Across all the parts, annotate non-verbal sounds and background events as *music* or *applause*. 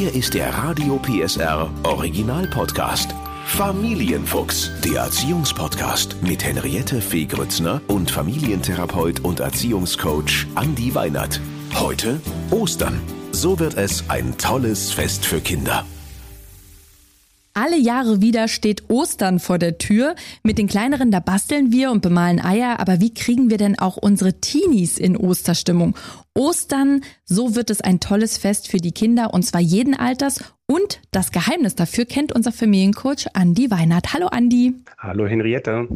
Hier ist der Radio PSR Original Podcast. Familienfuchs, der Erziehungspodcast mit Henriette Fee Grützner und Familientherapeut und Erziehungscoach Andi Weinert. Heute Ostern. So wird es ein tolles Fest für Kinder. Alle Jahre wieder steht Ostern vor der Tür. Mit den kleineren, da basteln wir und bemalen Eier. Aber wie kriegen wir denn auch unsere Teenies in Osterstimmung? Ostern, so wird es ein tolles Fest für die Kinder und zwar jeden Alters. Und das Geheimnis dafür kennt unser Familiencoach Andi Weinert. Hallo Andi. Hallo Henriette.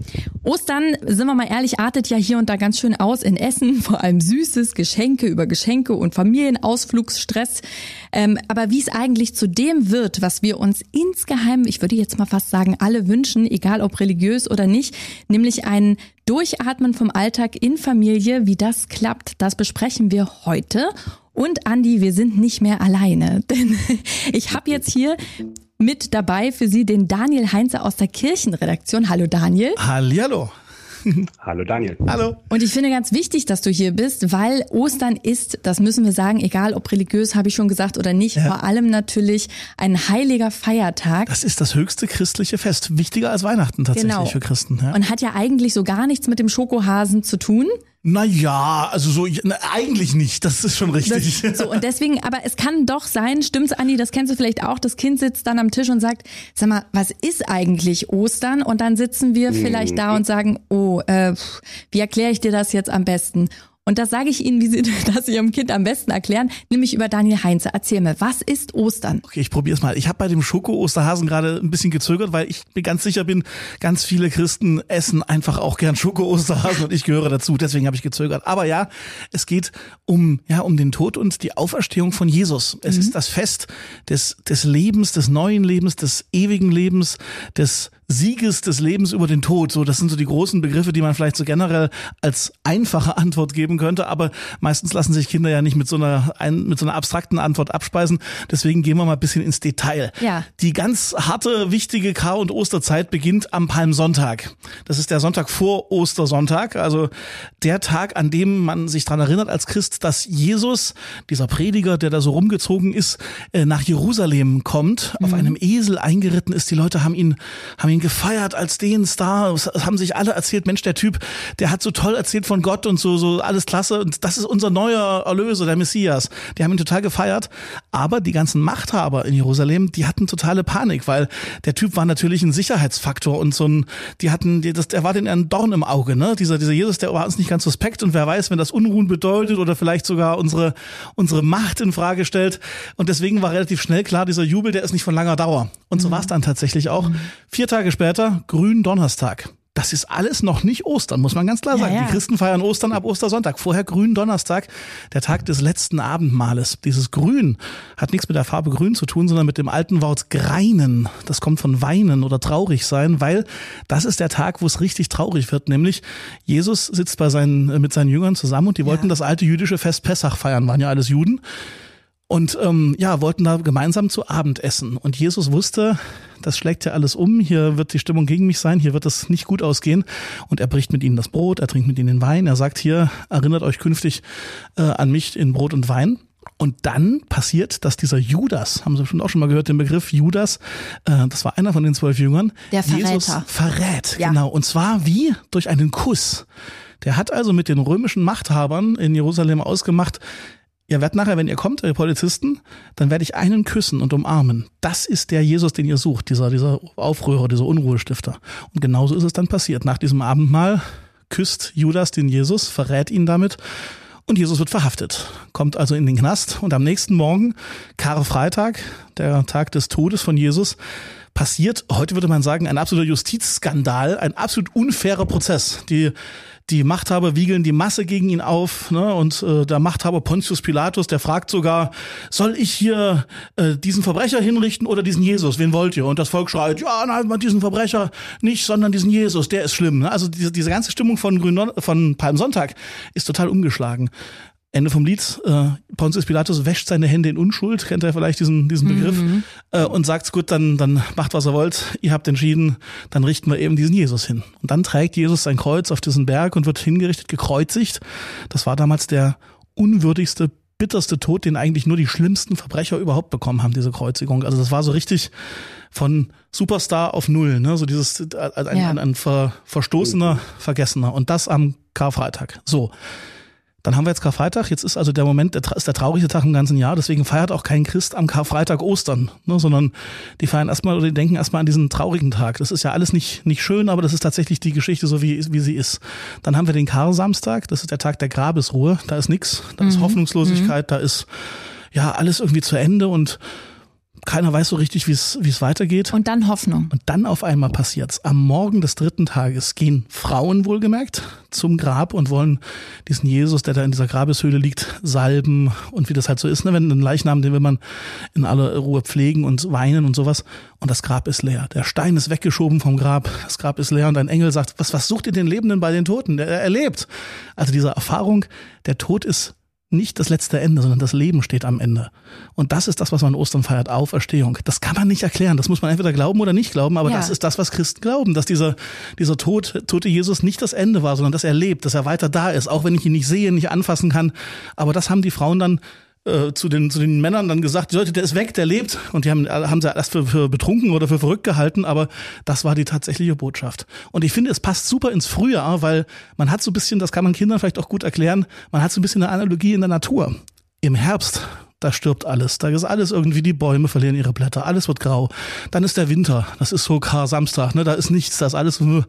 Ostern, sind wir mal ehrlich, artet ja hier und da ganz schön aus in Essen. *laughs* Vor allem Süßes, Geschenke über Geschenke und Familienausflugsstress. Ähm, aber wie es eigentlich zu dem wird, was wir uns insgeheim, ich würde jetzt mal fast sagen, alle wünschen, egal ob religiös oder nicht, nämlich ein Durchatmen vom Alltag in Familie, wie das klappt, das besprechen wir heute. Und Andi, wir sind nicht mehr alleine, *laughs* denn ich habe jetzt hier mit dabei für Sie den Daniel Heinze aus der Kirchenredaktion. Hallo Daniel. Hallihallo. Hallo Daniel. Hallo. Und ich finde ganz wichtig, dass du hier bist, weil Ostern ist, das müssen wir sagen, egal ob religiös, habe ich schon gesagt oder nicht, ja. vor allem natürlich ein heiliger Feiertag. Das ist das höchste christliche Fest, wichtiger als Weihnachten tatsächlich genau. für Christen. Ja. Und hat ja eigentlich so gar nichts mit dem Schokohasen zu tun. Naja, also so na, eigentlich nicht, das ist schon richtig. Das, so, und deswegen, aber es kann doch sein, stimmt's, Andi, das kennst du vielleicht auch, das Kind sitzt dann am Tisch und sagt, sag mal, was ist eigentlich Ostern? Und dann sitzen wir vielleicht da und sagen, oh, äh, wie erkläre ich dir das jetzt am besten? Und das sage ich Ihnen, wie Sie *laughs* das Ihrem Kind am besten erklären, nämlich über Daniel Heinze. Erzähl mir, was ist Ostern? Okay, ich probiere es mal. Ich habe bei dem Schoko-Osterhasen gerade ein bisschen gezögert, weil ich mir ganz sicher bin, ganz viele Christen essen einfach auch gern Schoko-Osterhasen und ich gehöre dazu. Deswegen habe ich gezögert. Aber ja, es geht um ja um den Tod und die Auferstehung von Jesus. Es mhm. ist das Fest des des Lebens, des neuen Lebens, des ewigen Lebens, des Sieges des Lebens über den Tod. So, das sind so die großen Begriffe, die man vielleicht so generell als einfache Antwort geben könnte. Aber meistens lassen sich Kinder ja nicht mit so einer, ein, mit so einer abstrakten Antwort abspeisen. Deswegen gehen wir mal ein bisschen ins Detail. Ja. Die ganz harte, wichtige Kar- und Osterzeit beginnt am Palmsonntag. Das ist der Sonntag vor Ostersonntag. Also der Tag, an dem man sich daran erinnert als Christ, dass Jesus, dieser Prediger, der da so rumgezogen ist, äh, nach Jerusalem kommt, mhm. auf einem Esel eingeritten ist. Die Leute haben ihn, haben ihn ihn gefeiert als den Star. Es haben sich alle erzählt, Mensch, der Typ, der hat so toll erzählt von Gott und so, so alles klasse. Und das ist unser neuer Erlöser, der Messias. Die haben ihn total gefeiert. Aber die ganzen Machthaber in Jerusalem, die hatten totale Panik, weil der Typ war natürlich ein Sicherheitsfaktor und so ein, die hatten, das, der war den ein Dorn im Auge, ne? Dieser, dieser Jesus, der war uns nicht ganz suspekt und wer weiß, wenn das Unruhen bedeutet oder vielleicht sogar unsere, unsere Macht in Frage stellt. Und deswegen war relativ schnell klar, dieser Jubel, der ist nicht von langer Dauer. Und so mhm. war es dann tatsächlich auch. Mhm. Vier Tage später, Gründonnerstag. Das ist alles noch nicht Ostern, muss man ganz klar sagen. Ja, ja. Die Christen feiern Ostern ab Ostersonntag. Vorher Gründonnerstag, der Tag des letzten Abendmahles. Dieses Grün hat nichts mit der Farbe Grün zu tun, sondern mit dem alten Wort greinen. Das kommt von weinen oder traurig sein, weil das ist der Tag, wo es richtig traurig wird. Nämlich Jesus sitzt bei seinen, mit seinen Jüngern zusammen und die wollten ja. das alte jüdische Fest Pessach feiern, waren ja alles Juden und ähm, ja, wollten da gemeinsam zu Abend essen. Und Jesus wusste, das schlägt ja alles um, hier wird die Stimmung gegen mich sein, hier wird es nicht gut ausgehen. Und er bricht mit ihnen das Brot, er trinkt mit ihnen den Wein, er sagt hier, erinnert euch künftig äh, an mich in Brot und Wein. Und dann passiert, dass dieser Judas, haben Sie bestimmt auch schon mal gehört, den Begriff Judas, äh, das war einer von den zwölf Jüngern, der Jesus verrät. Ja. Genau. Und zwar wie durch einen Kuss. Der hat also mit den römischen Machthabern in Jerusalem ausgemacht, Ihr werdet nachher, wenn ihr kommt, ihr Polizisten, dann werde ich einen küssen und umarmen. Das ist der Jesus, den ihr sucht, dieser, dieser Aufrührer, dieser Unruhestifter. Und genauso ist es dann passiert. Nach diesem Abendmahl küsst Judas den Jesus, verrät ihn damit und Jesus wird verhaftet, kommt also in den Knast und am nächsten Morgen, Karfreitag, der Tag des Todes von Jesus, passiert, heute würde man sagen, ein absoluter Justizskandal, ein absolut unfairer Prozess. Die die Machthaber wiegeln die Masse gegen ihn auf. Ne? Und äh, der Machthaber Pontius Pilatus, der fragt sogar, soll ich hier äh, diesen Verbrecher hinrichten oder diesen Jesus? Wen wollt ihr? Und das Volk schreit, ja, nein, diesen Verbrecher nicht, sondern diesen Jesus, der ist schlimm. Ne? Also diese, diese ganze Stimmung von, Grün von Palmsonntag ist total umgeschlagen. Ende vom Lied, äh, Pontius Pilatus wäscht seine Hände in Unschuld, kennt er vielleicht diesen, diesen Begriff, mhm. äh, und sagt, gut, dann, dann macht, was ihr wollt, ihr habt entschieden, dann richten wir eben diesen Jesus hin. Und dann trägt Jesus sein Kreuz auf diesen Berg und wird hingerichtet, gekreuzigt. Das war damals der unwürdigste bitterste Tod, den eigentlich nur die schlimmsten Verbrecher überhaupt bekommen haben, diese Kreuzigung. Also das war so richtig von Superstar auf Null, ne? So dieses äh, ein, ja. ein, ein ver, verstoßener, vergessener. Und das am Karfreitag. So. Dann haben wir jetzt Karfreitag. Jetzt ist also der Moment, der ist der traurigste Tag im ganzen Jahr. Deswegen feiert auch kein Christ am Karfreitag Ostern, ne, sondern die feiern erstmal oder die denken erstmal an diesen traurigen Tag. Das ist ja alles nicht, nicht schön, aber das ist tatsächlich die Geschichte so, wie, wie sie ist. Dann haben wir den Karsamstag. Das ist der Tag der Grabesruhe. Da ist nichts. Da ist mhm. Hoffnungslosigkeit. Mhm. Da ist ja alles irgendwie zu Ende und keiner weiß so richtig, wie es wie es weitergeht. Und dann Hoffnung. Und dann auf einmal passiert's. Am Morgen des dritten Tages gehen Frauen wohlgemerkt zum Grab und wollen diesen Jesus, der da in dieser Grabeshöhle liegt, salben und wie das halt so ist, ne? wenn ein Leichnam, den will man in aller Ruhe pflegen und weinen und sowas. Und das Grab ist leer. Der Stein ist weggeschoben vom Grab. Das Grab ist leer und ein Engel sagt, was, was sucht ihr den Lebenden bei den Toten? Der, er lebt. Also diese Erfahrung, der Tod ist nicht das letzte Ende, sondern das Leben steht am Ende. Und das ist das, was man Ostern feiert, Auferstehung. Das kann man nicht erklären. Das muss man entweder glauben oder nicht glauben, aber ja. das ist das, was Christen glauben, dass dieser, dieser Tod, tote Jesus nicht das Ende war, sondern dass er lebt, dass er weiter da ist, auch wenn ich ihn nicht sehe, nicht anfassen kann. Aber das haben die Frauen dann äh, zu den zu den Männern dann gesagt, Leute, der ist weg, der lebt. Und die haben haben sie erst für, für betrunken oder für verrückt gehalten, aber das war die tatsächliche Botschaft. Und ich finde, es passt super ins Frühjahr, weil man hat so ein bisschen, das kann man Kindern vielleicht auch gut erklären, man hat so ein bisschen eine Analogie in der Natur. Im Herbst da stirbt alles. Da ist alles irgendwie, die Bäume verlieren ihre Blätter, alles wird grau. Dann ist der Winter, das ist so Kar Samstag, ne? da ist nichts, da ist alles und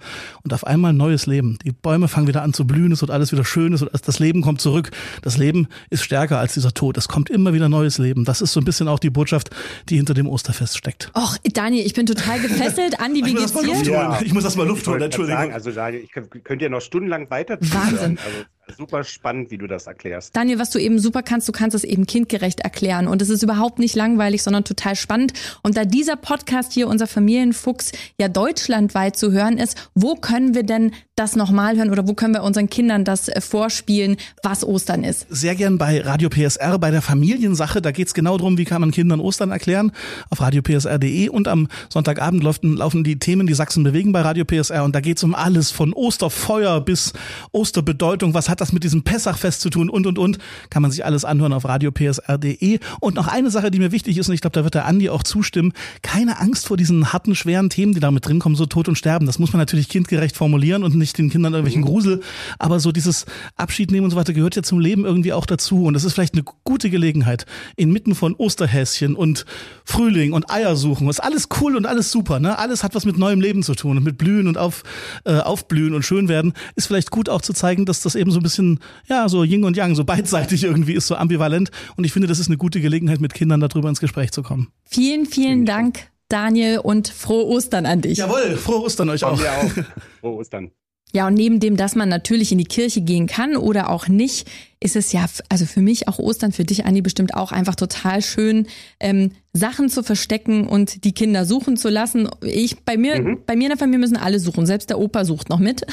auf einmal neues Leben. Die Bäume fangen wieder an zu blühen, es wird alles wieder schön, es wird, das Leben kommt zurück. Das Leben ist stärker als dieser Tod. Es kommt immer wieder neues Leben. Das ist so ein bisschen auch die Botschaft, die hinter dem Osterfest steckt. Och, Daniel, ich bin total gefesselt. Andi, wie geht's dir? Ja. Ich muss das mal Luft holen, Entschuldigung. Sagen, also Daniel, ich könnte ja noch stundenlang weiter Wahnsinn. Also super spannend, wie du das erklärst. Daniel, was du eben super kannst, du kannst es eben kindgerecht erklären. Und es ist überhaupt nicht langweilig, sondern total spannend. Und da dieser Podcast hier, unser Familienfuchs, ja deutschlandweit zu hören ist, wo können wir denn das nochmal hören oder wo können wir unseren Kindern das äh, vorspielen, was Ostern ist? Sehr gern bei Radio PSR, bei der Familiensache. Da geht's genau drum, wie kann man Kindern Ostern erklären, auf radiopsr.de. Und am Sonntagabend laufen, die Themen, die Sachsen bewegen bei Radio PSR. Und da geht's um alles, von Osterfeuer bis Osterbedeutung. Was hat das mit diesem Pessachfest zu tun? Und, und, und. Kann man sich alles anhören auf radiopsr.de. Und noch eine Sache, die mir wichtig ist, und ich glaube, da wird der Andi auch zustimmen. Keine Angst vor diesen harten, schweren Themen, die da mit drin kommen, so Tod und Sterben. Das muss man natürlich kindgerecht formulieren und nicht den Kindern irgendwelchen mhm. Grusel. Aber so dieses Abschied nehmen und so weiter gehört ja zum Leben irgendwie auch dazu. Und das ist vielleicht eine gute Gelegenheit, inmitten von Osterhäschen und Frühling und Eiersuchen. Das ist alles cool und alles super. Ne? Alles hat was mit neuem Leben zu tun und mit Blühen und auf, äh, Aufblühen und schön werden. Ist vielleicht gut auch zu zeigen, dass das eben so ein bisschen, ja, so Yin und Yang, so beidseitig irgendwie ist, so ambivalent. Und ich finde, das ist eine gute Gelegenheit, mit Kindern darüber ins Gespräch zu kommen. Vielen, vielen Dank, Daniel, und frohe Ostern an dich. Jawohl, frohe Ostern euch auch. auch. *laughs* Frohe Ostern. Ja, und neben dem, dass man natürlich in die Kirche gehen kann oder auch nicht, ist es ja, also für mich auch Ostern, für dich, Andi, bestimmt auch einfach total schön, ähm, Sachen zu verstecken und die Kinder suchen zu lassen. Ich, bei mir, mhm. bei mir in der Familie müssen alle suchen. Selbst der Opa sucht noch mit.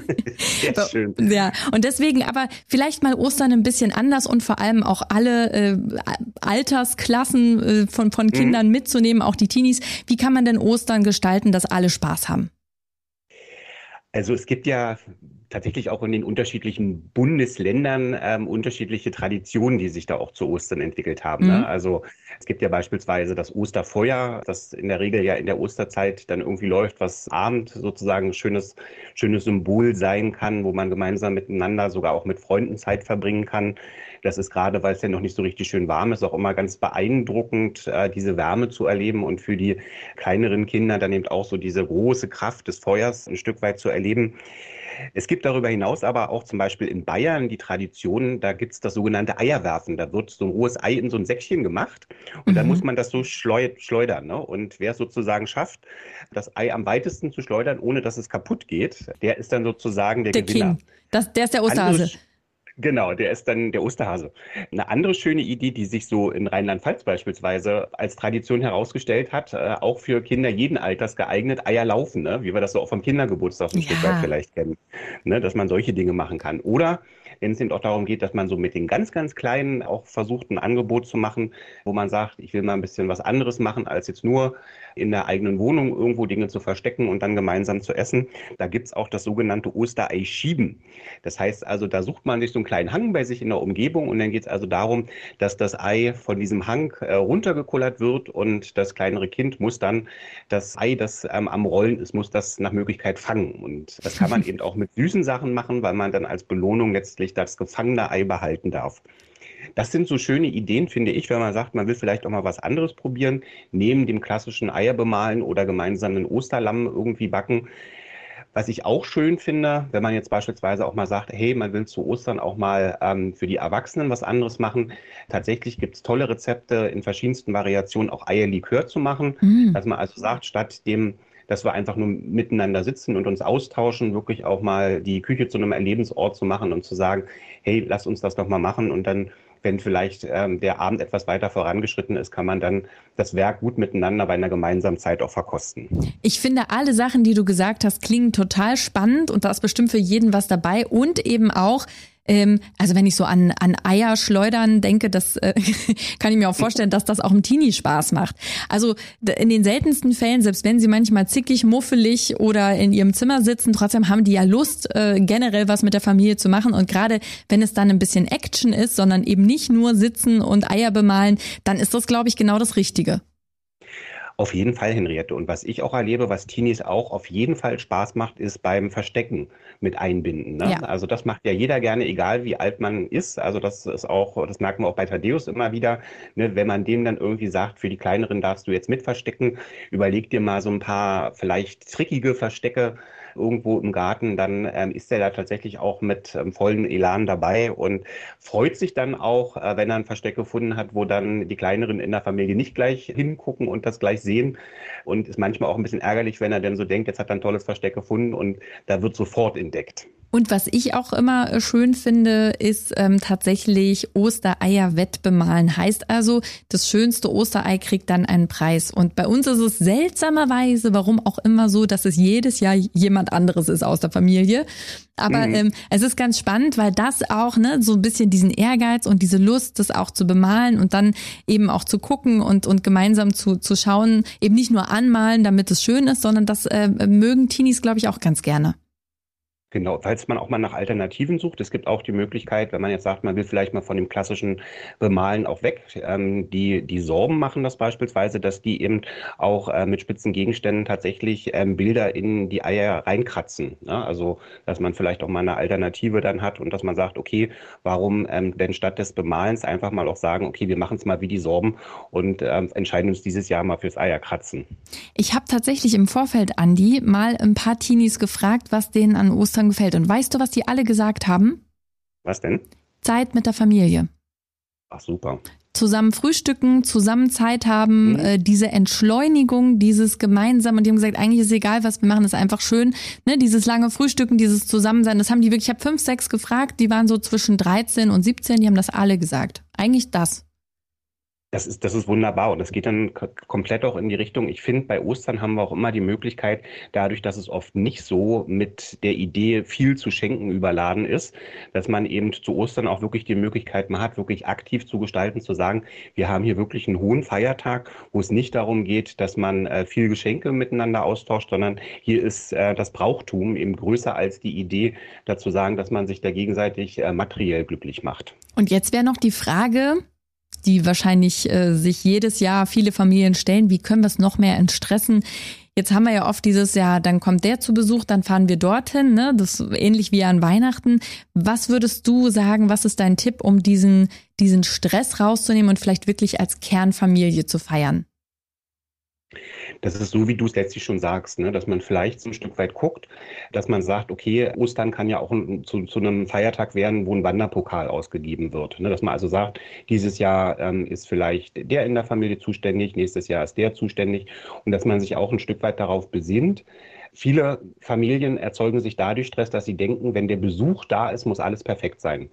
*laughs* Sehr schön. Ja, und deswegen aber vielleicht mal Ostern ein bisschen anders und vor allem auch alle äh, Altersklassen äh, von, von mhm. Kindern mhm. mitzunehmen, auch die Teenies. Wie kann man denn Ostern gestalten, dass alle Spaß haben? Also es gibt ja tatsächlich auch in den unterschiedlichen Bundesländern ähm, unterschiedliche Traditionen, die sich da auch zu Ostern entwickelt haben. Ne? Mhm. Ne? Also es gibt ja beispielsweise das Osterfeuer, das in der Regel ja in der Osterzeit dann irgendwie läuft, was Abend sozusagen ein schönes, schönes Symbol sein kann, wo man gemeinsam miteinander, sogar auch mit Freunden Zeit verbringen kann. Das ist gerade, weil es ja noch nicht so richtig schön warm ist, auch immer ganz beeindruckend, äh, diese Wärme zu erleben und für die kleineren Kinder dann eben auch so diese große Kraft des Feuers ein Stück weit zu erleben. Es gibt darüber hinaus aber auch zum Beispiel in Bayern die Tradition, da gibt es das sogenannte Eierwerfen. Da wird so ein rohes Ei in so ein Säckchen gemacht und mhm. dann muss man das so schleudern. Ne? Und wer es sozusagen schafft, das Ei am weitesten zu schleudern, ohne dass es kaputt geht, der ist dann sozusagen der, der Gewinner. King. Das, der ist der Osterhase. Andere, Genau, der ist dann der Osterhase. Eine andere schöne Idee, die sich so in Rheinland-Pfalz beispielsweise als Tradition herausgestellt hat, äh, auch für Kinder jeden Alters geeignet, Eier laufen, ne? wie wir das so auch vom Kindergeburtstag ein ja. Stück weit vielleicht kennen, ne? dass man solche Dinge machen kann. Oder wenn es eben auch darum geht, dass man so mit den ganz, ganz Kleinen auch versucht, ein Angebot zu machen, wo man sagt, ich will mal ein bisschen was anderes machen, als jetzt nur in der eigenen Wohnung irgendwo Dinge zu verstecken und dann gemeinsam zu essen. Da gibt es auch das sogenannte Osterei schieben. Das heißt also, da sucht man sich so einen kleinen Hang bei sich in der Umgebung und dann geht es also darum, dass das Ei von diesem Hang äh, runtergekullert wird und das kleinere Kind muss dann das Ei, das ähm, am Rollen ist, muss das nach Möglichkeit fangen. Und das kann man *laughs* eben auch mit süßen Sachen machen, weil man dann als Belohnung letztlich das gefangene Ei behalten darf. Das sind so schöne Ideen, finde ich, wenn man sagt, man will vielleicht auch mal was anderes probieren, neben dem klassischen Eier bemalen oder gemeinsam einen Osterlamm irgendwie backen. Was ich auch schön finde, wenn man jetzt beispielsweise auch mal sagt, hey, man will zu Ostern auch mal ähm, für die Erwachsenen was anderes machen. Tatsächlich gibt es tolle Rezepte in verschiedensten Variationen, auch Eierlikör zu machen. Mhm. Dass man also sagt, statt dem dass wir einfach nur miteinander sitzen und uns austauschen, wirklich auch mal die Küche zu einem Erlebensort zu machen und zu sagen, hey, lass uns das doch mal machen und dann wenn vielleicht ähm, der Abend etwas weiter vorangeschritten ist, kann man dann das Werk gut miteinander bei einer gemeinsamen Zeit auch verkosten. Ich finde, alle Sachen, die du gesagt hast, klingen total spannend und da ist bestimmt für jeden was dabei und eben auch, ähm, also wenn ich so an, an Eier schleudern denke, das äh, *laughs* kann ich mir auch vorstellen, dass das auch im Teenie Spaß macht. Also in den seltensten Fällen, selbst wenn sie manchmal zickig, muffelig oder in ihrem Zimmer sitzen, trotzdem haben die ja Lust, äh, generell was mit der Familie zu machen. Und gerade wenn es dann ein bisschen Action ist, sondern eben nicht nur sitzen und Eier bemalen, dann ist das, glaube ich, genau das Richtige. Auf jeden Fall, Henriette. Und was ich auch erlebe, was Teenies auch auf jeden Fall Spaß macht, ist beim Verstecken mit einbinden. Ne? Ja. Also das macht ja jeder gerne, egal wie alt man ist. Also das ist auch, das merken wir auch bei Thaddeus immer wieder, ne? wenn man dem dann irgendwie sagt, für die Kleineren darfst du jetzt mit verstecken, überleg dir mal so ein paar vielleicht trickige Verstecke irgendwo im Garten, dann ähm, ist er da tatsächlich auch mit ähm, vollem Elan dabei und freut sich dann auch, äh, wenn er ein Versteck gefunden hat, wo dann die Kleineren in der Familie nicht gleich hingucken und das gleich sehen. Und ist manchmal auch ein bisschen ärgerlich, wenn er dann so denkt, jetzt hat er ein tolles Versteck gefunden und da wird sofort entdeckt. Und was ich auch immer äh, schön finde, ist ähm, tatsächlich Ostereier wettbemalen. Heißt also, das schönste Osterei kriegt dann einen Preis. Und bei uns ist es seltsamerweise, warum auch immer so, dass es jedes Jahr jemand anderes ist aus der Familie. Aber mhm. ähm, es ist ganz spannend, weil das auch ne, so ein bisschen diesen Ehrgeiz und diese Lust, das auch zu bemalen und dann eben auch zu gucken und, und gemeinsam zu, zu schauen, eben nicht nur anmalen, damit es schön ist, sondern das äh, mögen Teenies, glaube ich, auch ganz gerne. Genau, falls man auch mal nach Alternativen sucht, es gibt auch die Möglichkeit, wenn man jetzt sagt, man will vielleicht mal von dem klassischen Bemalen auch weg, ähm, die, die Sorben machen das beispielsweise, dass die eben auch äh, mit spitzen Gegenständen tatsächlich ähm, Bilder in die Eier reinkratzen. Ja? Also, dass man vielleicht auch mal eine Alternative dann hat und dass man sagt, okay, warum ähm, denn statt des Bemalens einfach mal auch sagen, okay, wir machen es mal wie die Sorben und ähm, entscheiden uns dieses Jahr mal fürs Eierkratzen. Ich habe tatsächlich im Vorfeld, Andi, mal ein paar Teenies gefragt, was denen an Ostern Ostern gefällt. Und weißt du, was die alle gesagt haben? Was denn? Zeit mit der Familie. Ach super. Zusammen frühstücken, zusammen Zeit haben, mhm. äh, diese Entschleunigung, dieses gemeinsam. Und die haben gesagt, eigentlich ist egal, was wir machen, ist einfach schön. Ne, dieses lange Frühstücken, dieses Zusammensein, das haben die wirklich. Ich habe fünf, sechs gefragt, die waren so zwischen 13 und 17, die haben das alle gesagt. Eigentlich das. Das ist, das ist wunderbar und das geht dann komplett auch in die Richtung. Ich finde, bei Ostern haben wir auch immer die Möglichkeit, dadurch, dass es oft nicht so mit der Idee, viel zu schenken, überladen ist, dass man eben zu Ostern auch wirklich die Möglichkeit hat, wirklich aktiv zu gestalten, zu sagen, wir haben hier wirklich einen hohen Feiertag, wo es nicht darum geht, dass man äh, viel Geschenke miteinander austauscht, sondern hier ist äh, das Brauchtum eben größer als die Idee, dazu sagen, dass man sich da gegenseitig äh, materiell glücklich macht. Und jetzt wäre noch die Frage, die wahrscheinlich äh, sich jedes Jahr viele Familien stellen. Wie können wir es noch mehr entstressen? Jetzt haben wir ja oft dieses Jahr, dann kommt der zu Besuch, dann fahren wir dorthin, ne? Das ähnlich wie an Weihnachten. Was würdest du sagen, was ist dein Tipp, um diesen, diesen Stress rauszunehmen und vielleicht wirklich als Kernfamilie zu feiern? Das ist so, wie du es letztlich schon sagst, ne? dass man vielleicht so ein Stück weit guckt, dass man sagt, okay, Ostern kann ja auch zu, zu einem Feiertag werden, wo ein Wanderpokal ausgegeben wird. Ne? Dass man also sagt, dieses Jahr ähm, ist vielleicht der in der Familie zuständig, nächstes Jahr ist der zuständig und dass man sich auch ein Stück weit darauf besinnt. Viele Familien erzeugen sich dadurch Stress, dass sie denken, wenn der Besuch da ist, muss alles perfekt sein.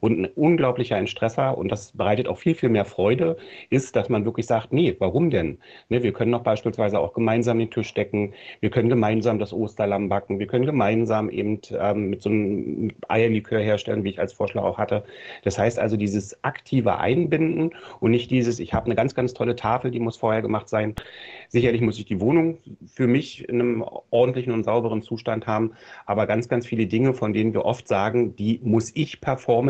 Und ein unglaublicher Entstresser, und das bereitet auch viel, viel mehr Freude, ist, dass man wirklich sagt, nee, warum denn? Ne, wir können doch beispielsweise auch gemeinsam den Tisch decken, wir können gemeinsam das Osterlamm backen, wir können gemeinsam eben ähm, mit so einem Eierlikör herstellen, wie ich als Vorschlag auch hatte. Das heißt also dieses aktive Einbinden und nicht dieses, ich habe eine ganz, ganz tolle Tafel, die muss vorher gemacht sein. Sicherlich muss ich die Wohnung für mich in einem ordentlichen und sauberen Zustand haben, aber ganz, ganz viele Dinge, von denen wir oft sagen, die muss ich performen,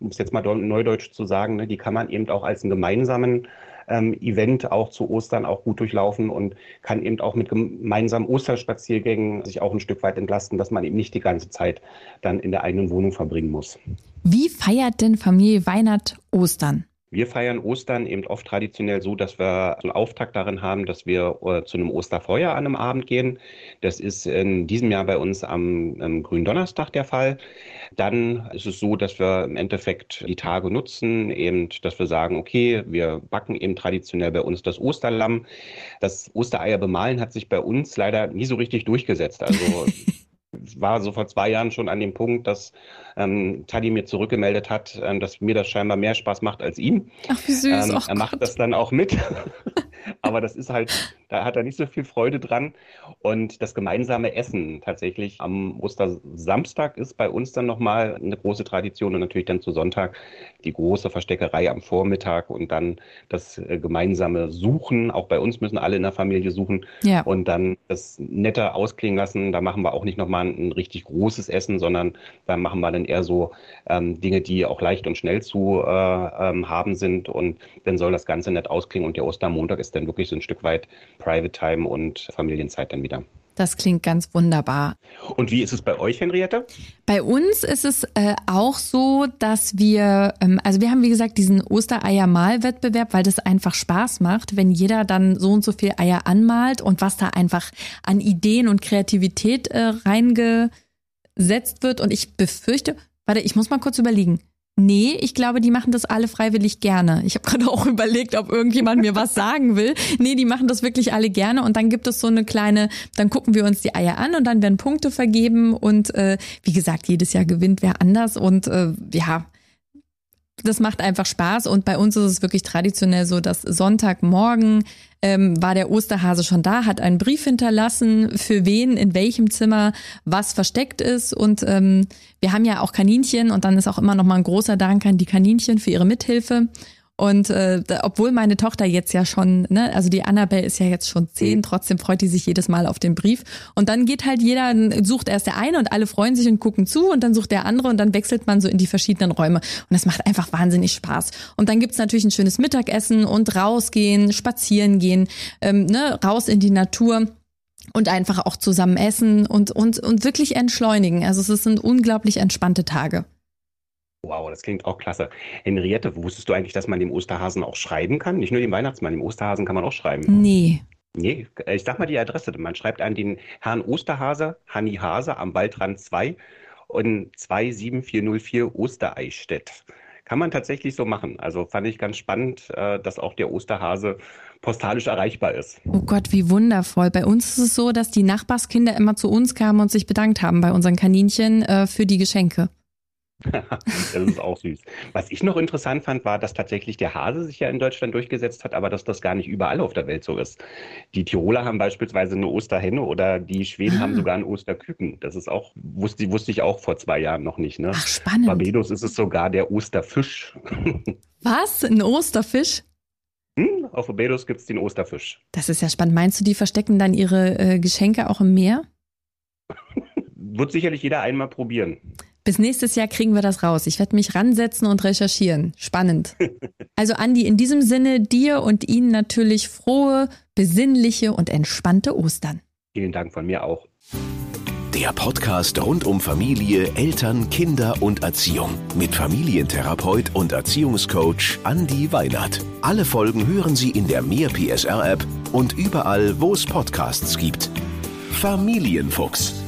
um es jetzt mal neudeutsch zu sagen, ne, die kann man eben auch als einen gemeinsamen ähm, Event auch zu Ostern auch gut durchlaufen und kann eben auch mit gemeinsamen Osterspaziergängen sich auch ein Stück weit entlasten, dass man eben nicht die ganze Zeit dann in der eigenen Wohnung verbringen muss. Wie feiert denn Familie Weinert Ostern? Wir feiern Ostern eben oft traditionell so, dass wir einen Auftakt darin haben, dass wir äh, zu einem Osterfeuer an einem Abend gehen. Das ist in diesem Jahr bei uns am, am Gründonnerstag der Fall. Dann ist es so, dass wir im Endeffekt die Tage nutzen, eben, dass wir sagen, okay, wir backen eben traditionell bei uns das Osterlamm. Das Ostereier bemalen hat sich bei uns leider nie so richtig durchgesetzt. Also *laughs* war so vor zwei Jahren schon an dem Punkt, dass ähm, Taddy mir zurückgemeldet hat, ähm, dass mir das scheinbar mehr Spaß macht als ihm. Ach, wie süß. Ähm, er macht Gott. das dann auch mit. *laughs* Aber das ist halt, da hat er nicht so viel Freude dran. Und das gemeinsame Essen tatsächlich am Ostersamstag ist bei uns dann nochmal eine große Tradition und natürlich dann zu Sonntag die große Versteckerei am Vormittag und dann das äh, gemeinsame Suchen. Auch bei uns müssen alle in der Familie suchen ja. und dann das netter ausklingen lassen. Da machen wir auch nicht nochmal ein, richtig großes Essen, sondern da machen wir dann eher so ähm, Dinge, die auch leicht und schnell zu äh, ähm, haben sind und dann soll das Ganze nett ausklingen und der Ostermontag ist dann wirklich so ein Stück weit Private Time und Familienzeit dann wieder. Das klingt ganz wunderbar. Und wie ist es bei euch, Henriette? Bei uns ist es äh, auch so, dass wir, ähm, also wir haben wie gesagt diesen Ostereier-Malwettbewerb, weil das einfach Spaß macht, wenn jeder dann so und so viel Eier anmalt und was da einfach an Ideen und Kreativität äh, reingesetzt wird. Und ich befürchte, warte, ich muss mal kurz überlegen. Nee, ich glaube, die machen das alle freiwillig gerne. Ich habe *laughs* gerade auch überlegt, ob irgendjemand mir was sagen will. Nee, die machen das wirklich alle gerne und dann gibt es so eine kleine, dann gucken wir uns die Eier an und dann werden Punkte vergeben und äh, wie gesagt, jedes Jahr gewinnt wer anders und äh, ja, das macht einfach Spaß. Und bei uns ist es wirklich traditionell so, dass Sonntagmorgen ähm, war der Osterhase schon da, hat einen Brief hinterlassen, für wen, in welchem Zimmer was versteckt ist. Und ähm, wir haben ja auch Kaninchen und dann ist auch immer noch mal ein großer Dank an die Kaninchen für ihre Mithilfe und äh, obwohl meine Tochter jetzt ja schon, ne, also die Annabelle ist ja jetzt schon zehn, trotzdem freut die sich jedes Mal auf den Brief. Und dann geht halt jeder, sucht erst der eine und alle freuen sich und gucken zu und dann sucht der andere und dann wechselt man so in die verschiedenen Räume. Und das macht einfach wahnsinnig Spaß. Und dann gibt's natürlich ein schönes Mittagessen und rausgehen, spazieren gehen, ähm, ne, raus in die Natur und einfach auch zusammen essen und, und, und wirklich entschleunigen. Also es sind unglaublich entspannte Tage. Wow, das klingt auch klasse. Henriette, wusstest du eigentlich, dass man dem Osterhasen auch schreiben kann? Nicht nur dem Weihnachtsmann, dem Osterhasen kann man auch schreiben. Nee. Nee, ich sag mal die Adresse. Man schreibt an den Herrn Osterhase, Hanni Hase am Waldrand 2 und 27404 Ostereichstätt. Kann man tatsächlich so machen. Also fand ich ganz spannend, äh, dass auch der Osterhase postalisch erreichbar ist. Oh Gott, wie wundervoll. Bei uns ist es so, dass die Nachbarskinder immer zu uns kamen und sich bedankt haben bei unseren Kaninchen äh, für die Geschenke. *laughs* das ist auch süß. Was ich noch interessant fand, war, dass tatsächlich der Hase sich ja in Deutschland durchgesetzt hat, aber dass das gar nicht überall auf der Welt so ist. Die Tiroler haben beispielsweise eine Osterhenne oder die Schweden ah. haben sogar ein Osterküken. Das ist auch, wusste, wusste ich auch vor zwei Jahren noch nicht. Ne? Ach, spannend. Barbados ist es sogar der Osterfisch. *laughs* Was? Ein Osterfisch? Hm, auf Barbados gibt es den Osterfisch. Das ist ja spannend. Meinst du, die verstecken dann ihre äh, Geschenke auch im Meer? Wird sicherlich jeder einmal probieren. Bis nächstes Jahr kriegen wir das raus. Ich werde mich ransetzen und recherchieren. Spannend. Also Andi, in diesem Sinne dir und Ihnen natürlich frohe, besinnliche und entspannte Ostern. Vielen Dank von mir auch. Der Podcast rund um Familie, Eltern, Kinder und Erziehung mit Familientherapeut und Erziehungscoach Andi Weinert. Alle Folgen hören Sie in der Mehr PSR App und überall, wo es Podcasts gibt. Familienfuchs